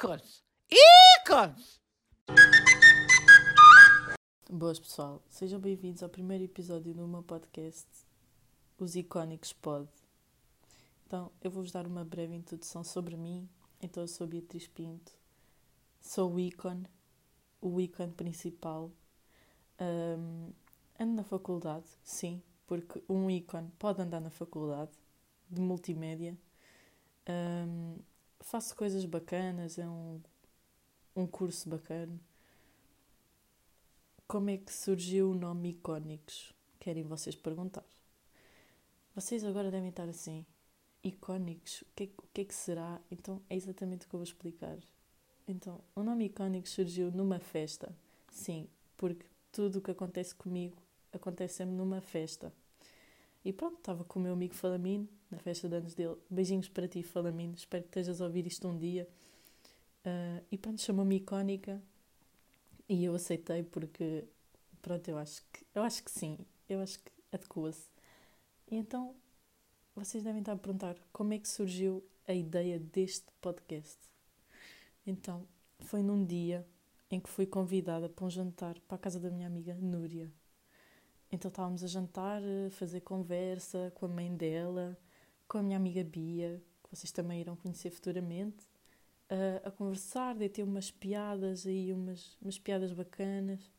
ícones! Ícones! Boas pessoal, sejam bem-vindos ao primeiro episódio do meu podcast, Os Icónicos Pod. Então, eu vou-vos dar uma breve introdução sobre mim. Então, eu sou Beatriz Pinto, sou o ícone, o ícone principal. Um, ando na faculdade, sim, porque um ícone pode andar na faculdade de multimédia. Um, faço coisas bacanas, é um, um curso bacana. Como é que surgiu o nome Icónicos? Querem vocês perguntar. Vocês agora devem estar assim, icónicos, o que, é, o que é que será? Então é exatamente o que eu vou explicar. Então, o nome Icónicos surgiu numa festa. Sim, porque tudo o que acontece comigo acontece sempre numa festa. E pronto, estava com o meu amigo Falamino, na festa de anos dele. Beijinhos para ti, Falamino. Espero que estejas a ouvir isto um dia. Uh, e pronto, chamou-me icónica. E eu aceitei porque, pronto, eu acho que, eu acho que sim. Eu acho que adequa-se. E então, vocês devem estar a perguntar como é que surgiu a ideia deste podcast. Então, foi num dia em que fui convidada para um jantar para a casa da minha amiga Núria. Então estávamos a jantar, a fazer conversa com a mãe dela, com a minha amiga Bia, que vocês também irão conhecer futuramente, a, a conversar, de ter umas piadas aí, umas, umas piadas bacanas.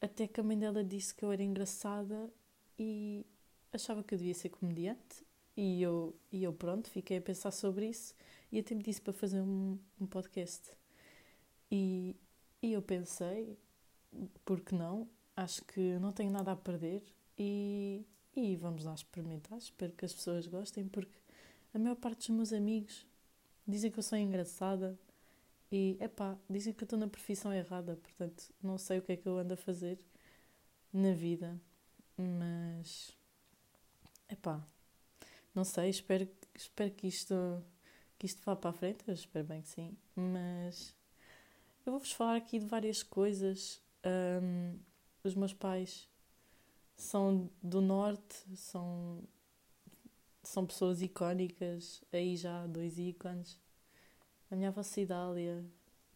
Até que a mãe dela disse que eu era engraçada e achava que eu devia ser comediante. E eu, e eu pronto, fiquei a pensar sobre isso e até me disse para fazer um, um podcast. E, e eu pensei, por que não? Acho que não tenho nada a perder e, e vamos lá experimentar. Espero que as pessoas gostem, porque a maior parte dos meus amigos dizem que eu sou engraçada e, epá, dizem que eu estou na profissão errada, portanto, não sei o que é que eu ando a fazer na vida, mas, epá, não sei, espero, espero que isto, que isto vá para a frente, eu espero bem que sim, mas eu vou-vos falar aqui de várias coisas. Um, os meus pais são do norte, são, são pessoas icónicas, aí já há dois ícones. A minha avó Cidália,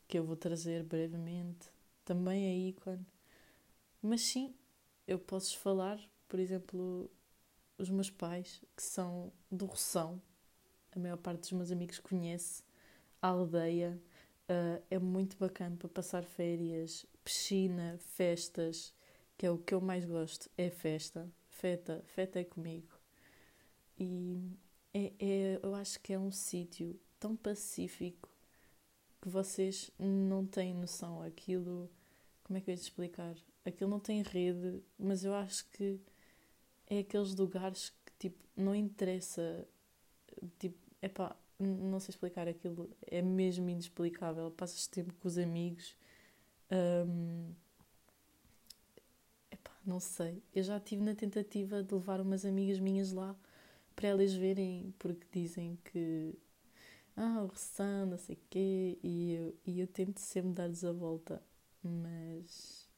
que eu vou trazer brevemente, também é ícone. Mas sim, eu posso falar, por exemplo, os meus pais, que são do Roção, a maior parte dos meus amigos conhece, a aldeia, uh, é muito bacana para passar férias, piscina, festas, que é o que eu mais gosto, é festa. Feta, feta é comigo. E é, é, eu acho que é um sítio tão pacífico que vocês não têm noção. Aquilo, como é que eu ia te explicar? Aquilo não tem rede, mas eu acho que é aqueles lugares que, tipo, não interessa. Tipo, é pá, não sei explicar aquilo, é mesmo inexplicável. Passas tempo com os amigos. Um, não sei. Eu já tive na tentativa de levar umas amigas minhas lá para elas verem, porque dizem que ah, o Ressan, não sei o quê, e eu, e eu tento sempre dar-lhes a volta, mas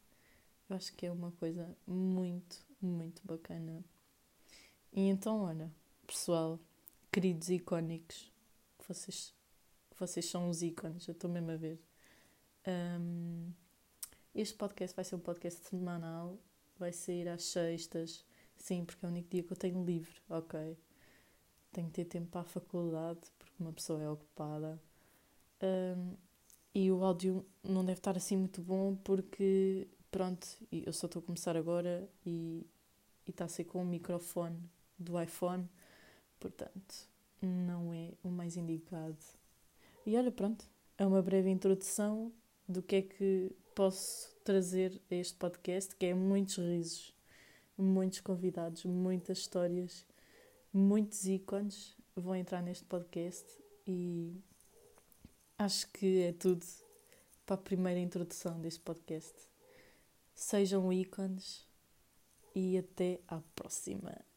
eu acho que é uma coisa muito, muito bacana. E então, olha, pessoal, queridos icónicos, vocês, vocês são os ícones, eu estou mesmo a ver. Um, este podcast vai ser um podcast semanal vai sair às sextas. Sim, porque é o único dia que eu tenho livre, ok. Tenho que ter tempo para a faculdade, porque uma pessoa é ocupada. Um, e o áudio não deve estar assim muito bom, porque, pronto, eu só estou a começar agora e, e está a ser com o microfone do iPhone, portanto, não é o mais indicado. E olha, pronto, é uma breve introdução do que é que posso trazer a este podcast, que é muitos risos, muitos convidados, muitas histórias, muitos ícones vão entrar neste podcast e acho que é tudo para a primeira introdução deste podcast. Sejam ícones e até à próxima.